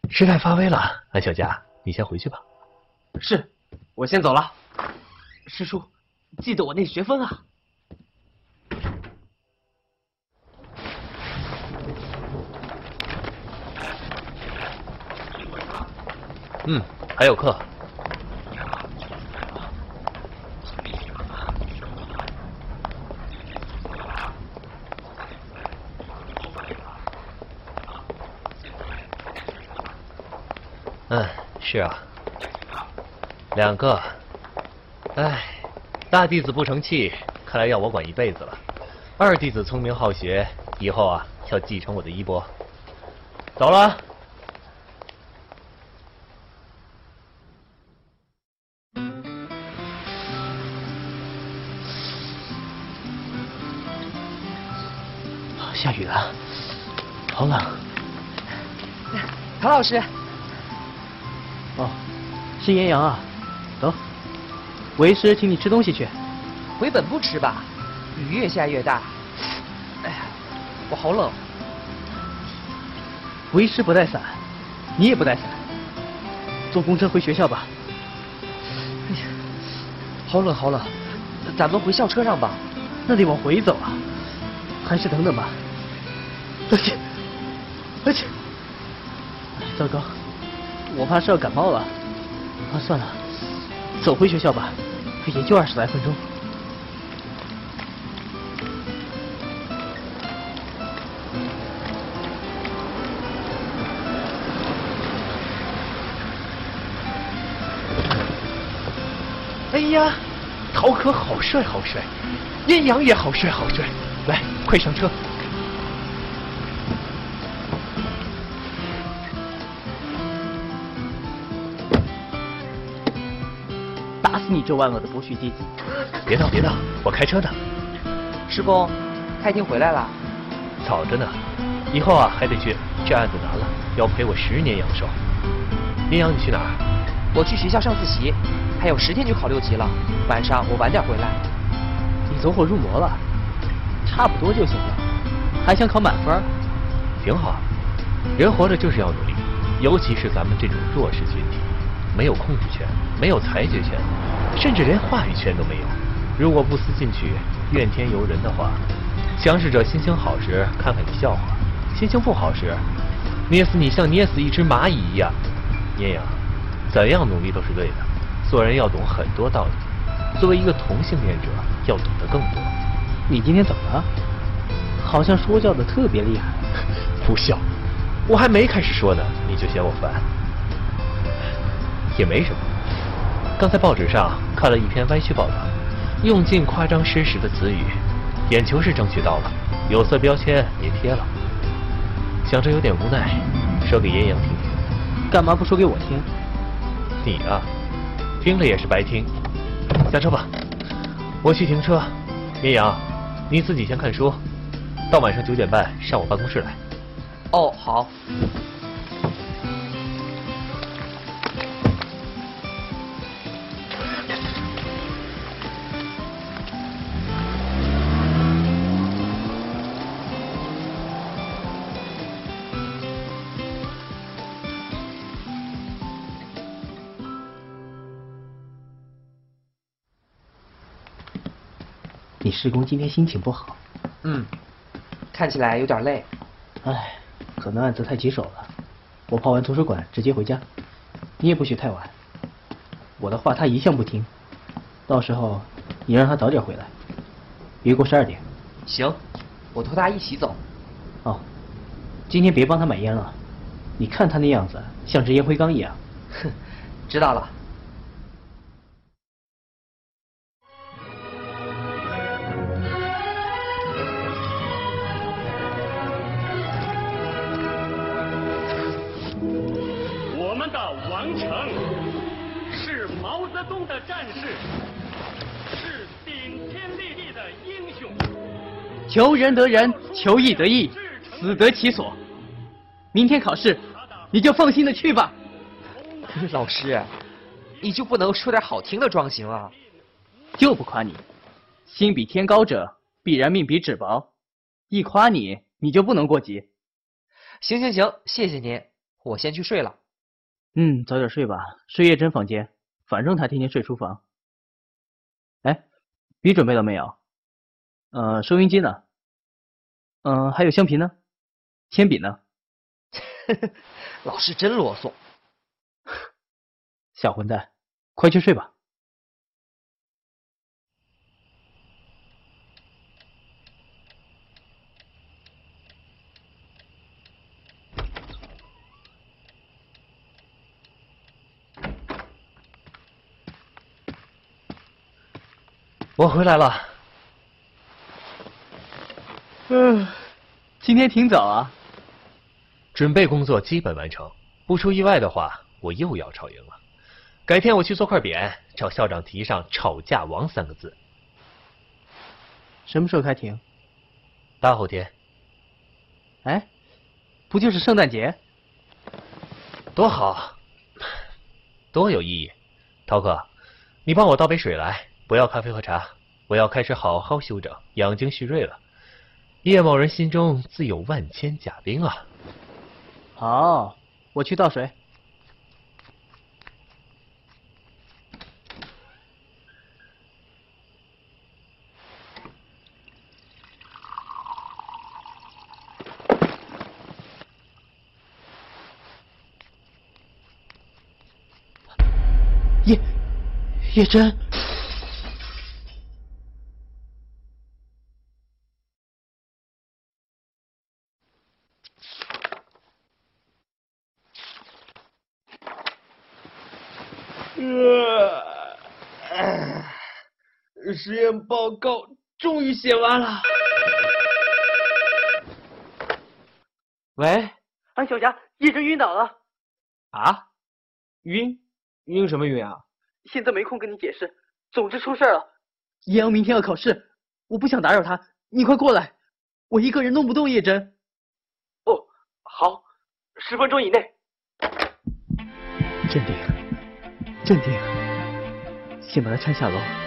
时代发威了，安小佳，你先回去吧。是，我先走了。师叔，记得我那学分啊。嗯，还有课。嗯，是啊。两个，哎，大弟子不成器，看来要我管一辈子了。二弟子聪明好学，以后啊要继承我的衣钵。走了。下雨了，好冷。唐老师。哦，是严阳啊。走，为师请你吃东西去。回本部吃吧，雨越下越大。哎呀，我好冷。为师不带伞，你也不带伞，坐公车回学校吧。哎呀，好冷好冷，咱们回校车上吧。那得往回走啊，还是等等吧。而且，而且，糟糕，我怕是要感冒了。算了。走回学校吧，也就二十来分钟。哎呀，陶可好帅好帅，阴阳也好帅好帅，来，快上车。你这万恶的剥削弟子！别闹别闹，我开车呢。师公，开庭回来了。早着呢，以后啊还得去，这案子难了，要陪我十年阳寿。林阳，你去哪儿？我去学校上自习，还有十天就考六级了，晚上我晚点回来。你走火入魔了？差不多就行了，还想考满分？挺好，人活着就是要努力，尤其是咱们这种弱势群体。没有控制权，没有裁决权，甚至连话语权都没有。如果不思进取、怨天尤人的话，强势者心情好时看看你笑话，心情不好时捏死你像捏死一只蚂蚁一样。聂影，怎样努力都是对的。做人要懂很多道理，作为一个同性恋者，要懂得更多。你今天怎么了？好像说教的特别厉害。不笑，我还没开始说呢，你就嫌我烦。也没什么。刚才报纸上看了一篇歪曲报道，用尽夸张失实的词语，眼球是争取到了，有色标签也贴了。想着有点无奈，说给阴阳听听。干嘛不说给我听？你啊，听了也是白听。下车吧，我去停车。阴阳，你自己先看书，到晚上九点半上我办公室来。哦，好。施工今天心情不好？嗯，看起来有点累。唉，可能案子太棘手了。我泡完图书馆直接回家，你也不许太晚。我的话他一向不听，到时候你让他早点回来，别过十二点。行，我拖他一起走。哦，今天别帮他买烟了，你看他那样子像只烟灰缸一样。哼，知道了。的战士，是顶天立地的英雄。求仁得仁，求义得义，死得其所。明天考试，你就放心的去吧。老师，你就不能说点好听的装行啊？就不夸你，心比天高者，必然命比纸薄。一夸你，你就不能过级。行行行，谢谢您，我先去睡了。嗯，早点睡吧，睡叶真房间，反正他天天睡书房。哎，笔准备了没有？呃，收音机呢？嗯、还有橡皮呢？铅笔呢？老师真啰嗦。小混蛋，快去睡吧。我回来了。嗯，今天挺早啊。准备工作基本完成，不出意外的话，我又要吵赢了。改天我去做块匾，找校长题上“吵架王”三个字。什么时候开庭？大后天。哎，不就是圣诞节？多好，多有意义。涛哥，你帮我倒杯水来，不要咖啡和茶，我要开始好好休整，养精蓄锐了。叶某人心中自有万千甲兵啊！好，我去倒水。叶叶真，呃，实验报告终于写完了。喂，安小霞，叶真晕倒了。啊？晕？晕什么晕啊？现在没空跟你解释，总之出事了。叶阳明天要考试，我不想打扰他，你快过来，我一个人弄不动叶真。哦，好，十分钟以内。镇定，镇定，先把他搀下楼。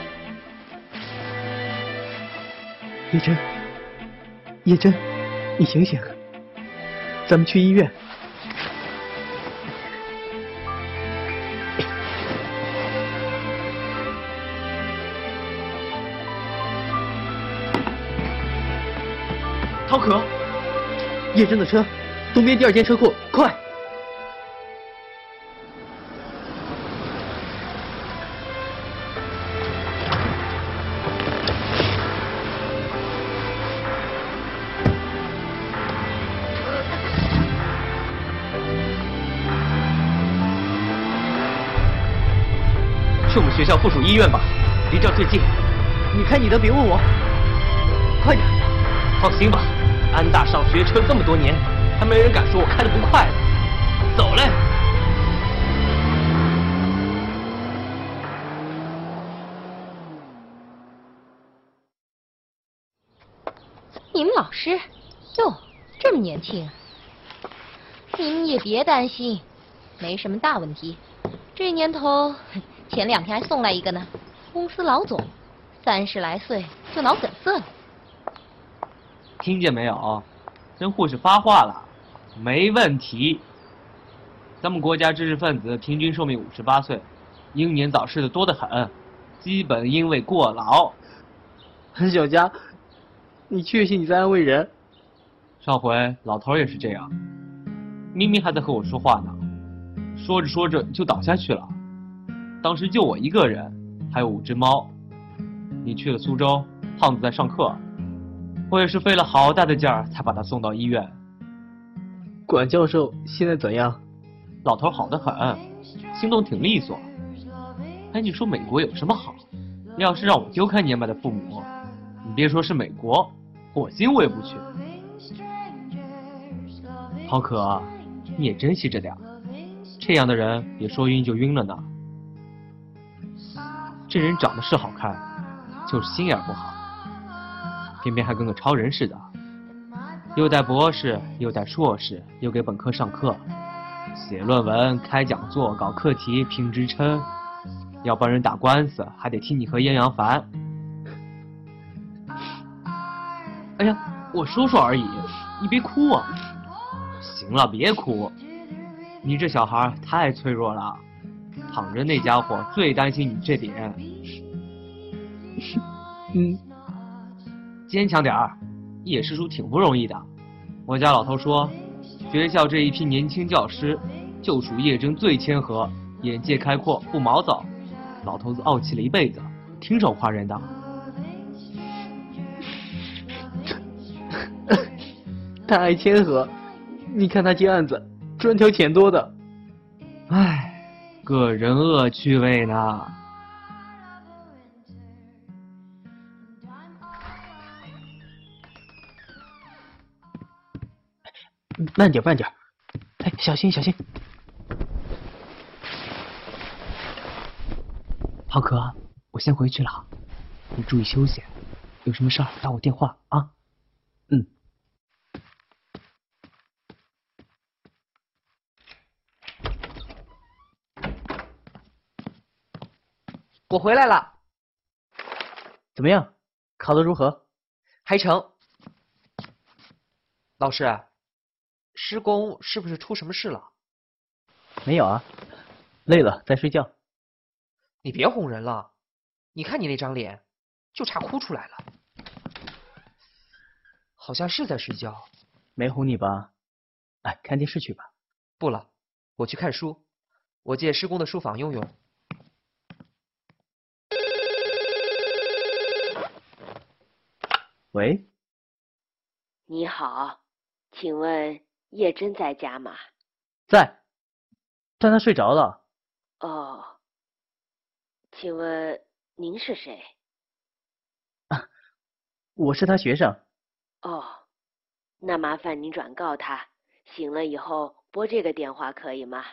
叶真，叶真，你醒醒，咱们去医院。涛可，叶真的车，东边第二间车库，快！校附属医院吧，离这儿最近。你开你的，别问我。快点！放心吧，安大少学车这么多年，还没人敢说我开的不快。走嘞！你们老师哟，这么年轻，你们也别担心，没什么大问题。这年头，前两天还送来一个呢，公司老总，三十来岁就脑梗塞了。听见没有？人护士发话了，没问题。咱们国家知识分子平均寿命五十八岁，英年早逝的多得很，基本因为过劳。小佳。你确信你在安慰人？上回老头也是这样，明明还在和我说话呢，说着说着就倒下去了。当时就我一个人，还有五只猫。你去了苏州，胖子在上课，我也是费了好大的劲儿才把他送到医院。管教授现在怎样？老头好得很，行动挺利索。哎，你说美国有什么好？要是让我丢开年迈的父母，你别说是美国。火星我也不去。浩可，你也珍惜着点这样的人也说晕就晕了呢。这人长得是好看，就是心眼不好，偏偏还跟个超人似的，又带博士，又带硕士，又给本科上课，写论文、开讲座、搞课题、评职称，要帮人打官司，还得替你和艳阳烦。哎呀，我说说而已，你别哭啊！行了，别哭，你这小孩太脆弱了，躺着那家伙最担心你这点。嗯，坚强点儿，叶师叔挺不容易的。我家老头说，学校这一批年轻教师，就属叶真最谦和，眼界开阔，不毛躁。老头子傲气了一辈子，挺少夸人的。他爱谦和，你看他接案子，专挑钱多的。唉，个人恶趣味呢。慢点，慢点。哎，小心，小心。浩哥，我先回去了，你注意休息。有什么事儿打我电话啊。嗯。我回来了，怎么样？考的如何？还成。老师，施工是不是出什么事了？没有啊，累了在睡觉。你别哄人了，你看你那张脸，就差哭出来了。好像是在睡觉。没哄你吧？哎，看电视去吧。不了，我去看书。我借施工的书房用用。喂，你好，请问叶真在家吗？在，但他睡着了。哦，请问您是谁？啊，我是他学生。哦，那麻烦您转告他，醒了以后拨这个电话可以吗？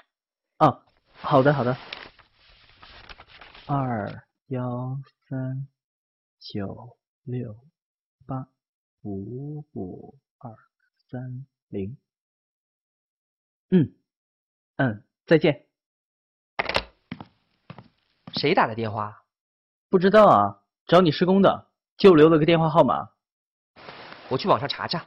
哦，好的好的。二幺三九六。八五五二三零，嗯嗯，再见。谁打的电话？不知道啊，找你施工的，就留了个电话号码。我去网上查查。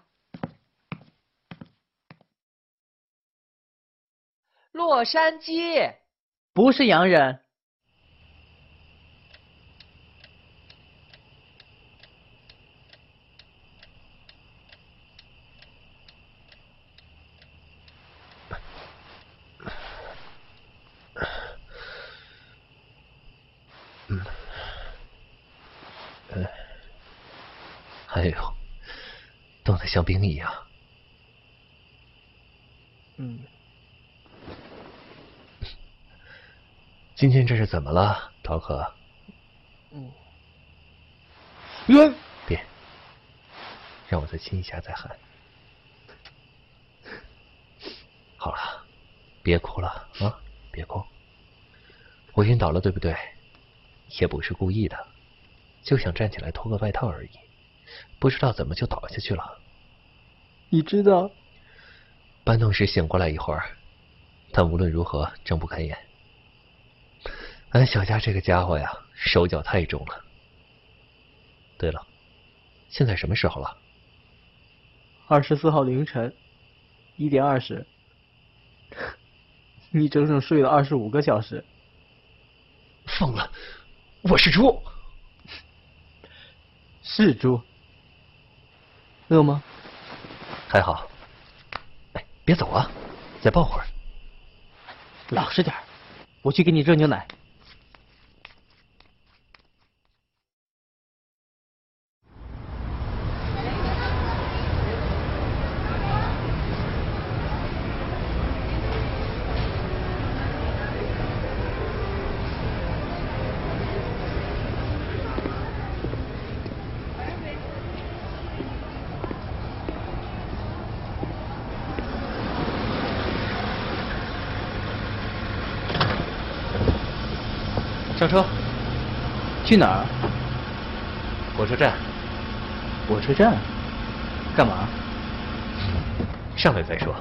洛杉矶，不是洋人。哎呦，冻得像冰一样。嗯，今天这是怎么了？陶可，嗯，冤，别，让我再亲一下再喊。好了，别哭了啊，别哭。我晕倒了，对不对？也不是故意的，就想站起来脱个外套而已，不知道怎么就倒下去了。你知道？搬动时醒过来一会儿，但无论如何睁不开眼。俺小佳这个家伙呀，手脚太重了。对了，现在什么时候了？二十四号凌晨一点二十。你整整睡了二十五个小时。疯了！我是猪。是猪。饿吗？还好。哎，别走啊，再抱会儿。老实点我去给你热牛奶。上车，去哪儿？火车站。火车站？干嘛？上来再说。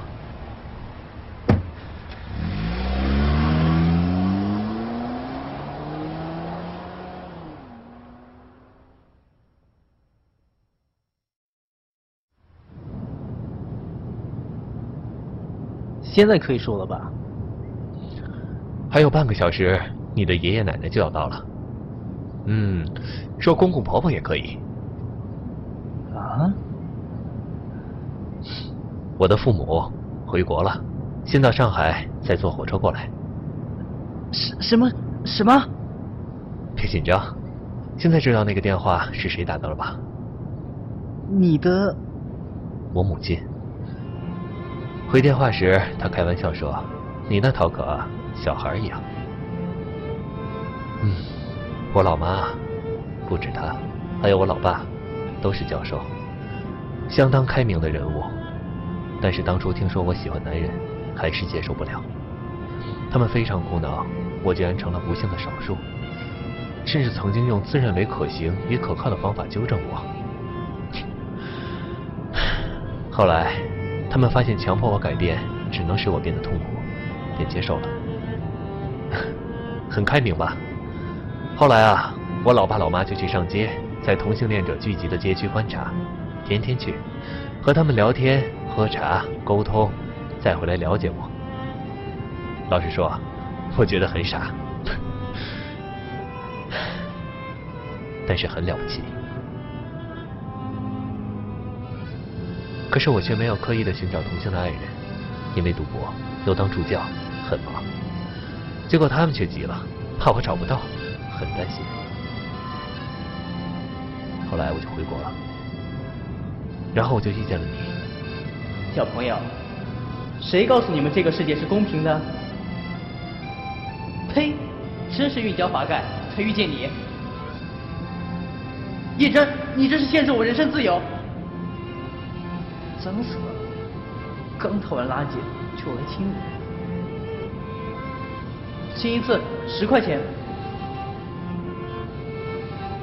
现在可以说了吧？还有半个小时。你的爷爷奶奶就要到了，嗯，说公公婆婆也可以。啊？我的父母回国了，先到上海，再坐火车过来。什什么什么？别紧张，现在知道那个电话是谁打的了吧？你的？我母亲。回电话时，她开玩笑说：“你那陶可小孩一样。”嗯，我老妈，不止她，还有我老爸，都是教授，相当开明的人物。但是当初听说我喜欢男人，还是接受不了。他们非常苦恼，我竟然成了不幸的少数，甚至曾经用自认为可行也可靠的方法纠正我。后 来，他们发现强迫我改变只能使我变得痛苦，便接受了。很开明吧？后来啊，我老爸老妈就去上街，在同性恋者聚集的街区观察，天天去，和他们聊天、喝茶、沟通，再回来了解我。老实说，我觉得很傻，但是很了不起。可是我却没有刻意的寻找同性的爱人，因为赌博又当助教，很忙。结果他们却急了，怕我找不到。很担心，后来我就回国了，然后我就遇见了你，小朋友，谁告诉你们这个世界是公平的？呸！真是运交华盖，才遇见你。叶真，你这是限制我人身自由！脏死了！刚掏完垃圾就来亲我，亲一次十块钱。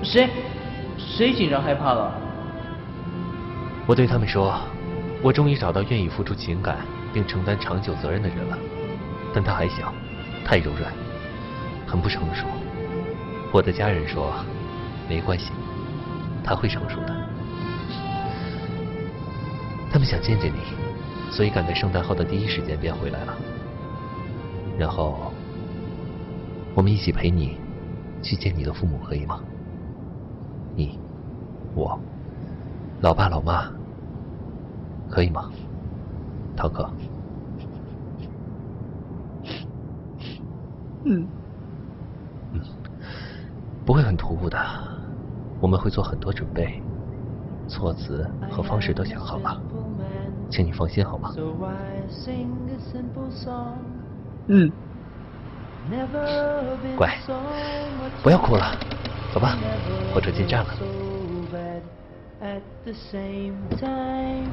谁？谁紧张害怕了？我对他们说：“我终于找到愿意付出情感并承担长久责任的人了。”但他还小，太柔软，很不成熟。我的家人说：“没关系，他会成熟的。”他们想见见你，所以赶在圣诞后的第一时间便回来了。然后，我们一起陪你去见你的父母，可以吗？你，我，老爸老妈，可以吗，涛哥？嗯，嗯，不会很突兀的，我们会做很多准备，措辞和方式都想好了，请你放心好吗？嗯，乖，不要哭了，走吧，火车进站了。 at the same time.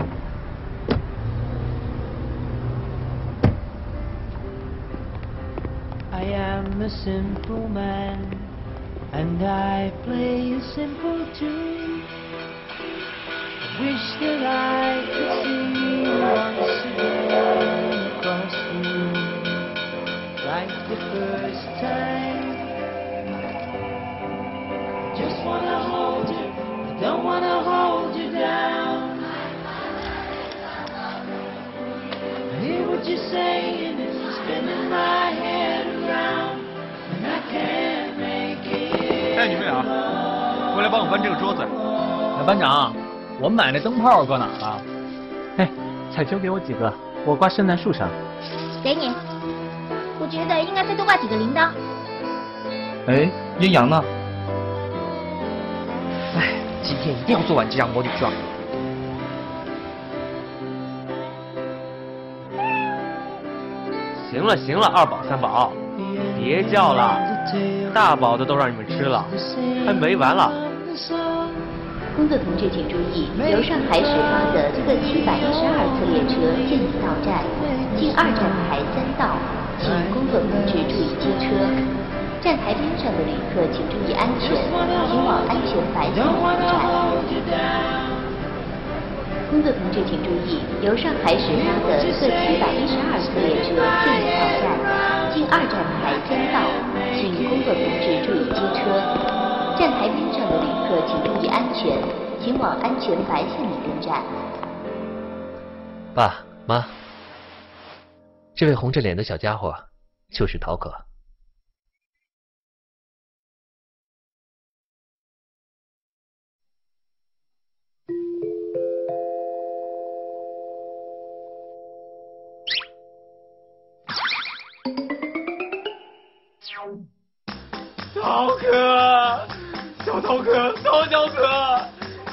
I am a simple man, and I play a simple tune. Wish that I could see you once again across the room, like the first time. What you're saying, it's spinning my head around, and I can't make it. 哎，你们俩，过来帮我搬这个桌子。哎，班长，我们买那灯泡搁哪儿了？哎，彩球给我几个，我挂圣诞树上。给你。我觉得应该再多挂几个铃铛。哎，阴阳呢？哎，今天一定要做完这张魔女状。行了行了，二宝三宝，别叫了，大宝的都让你们吃了，还没完了。工作同志请注意，由上海始发的特七百一十二次列车现已到站，进二站台三道，请工作同志注意接车。站台边上的旅客请注意安全，请往安全白线站。工作同志请注意，由上海始发的特七百一十二次列车现已到站，经二站台将到，请工作同志注意接车。站台边上的旅客请注意安全，请往安全白线里跟站。爸妈，这位红着脸的小家伙就是陶可。陶可，小陶可，陶小可，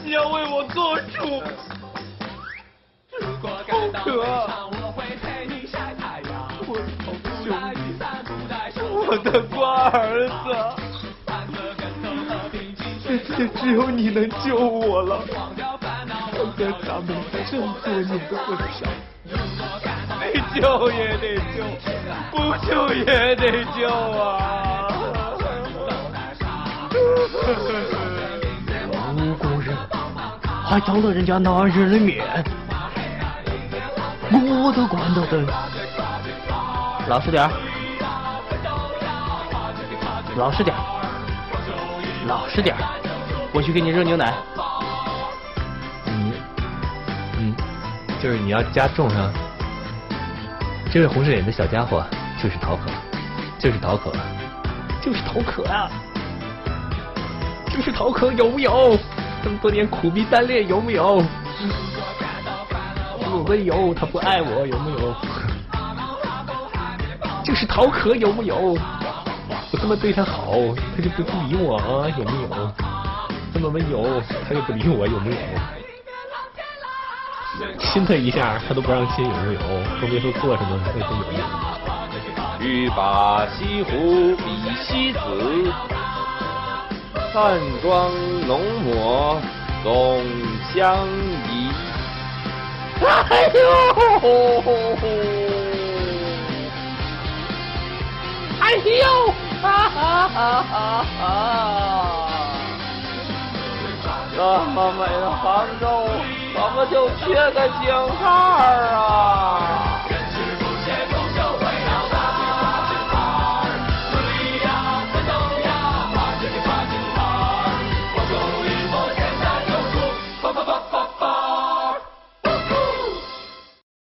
你要为我做主。陶可，我的兄弟，我的乖儿子，这次只有你能救我了。要在咱们这么多年的婚上，救也得救，不救也得救啊！无辜人还当了人家男人的面，我都关到灯。老实点儿，老实点儿，老实点儿，我去给你热牛奶。嗯嗯，就是你要加重上。这位红着脸的小家伙就是陶可，就是陶可，就是陶可啊！就是陶可有没有？这么多年苦逼单恋有没有？我们有，他不爱我有没有？就是陶可有没有？我这么对他好，他就不理我啊？有没有？这么温柔，他又不理我有没有？亲他一下，他都不让亲有没有？更别说做什么，再说有意思？欲把西湖比西子。淡妆浓抹总相宜。哎呦！哎呦！哈哈哈哈哈！这么美的杭州，怎么就缺个井号啊？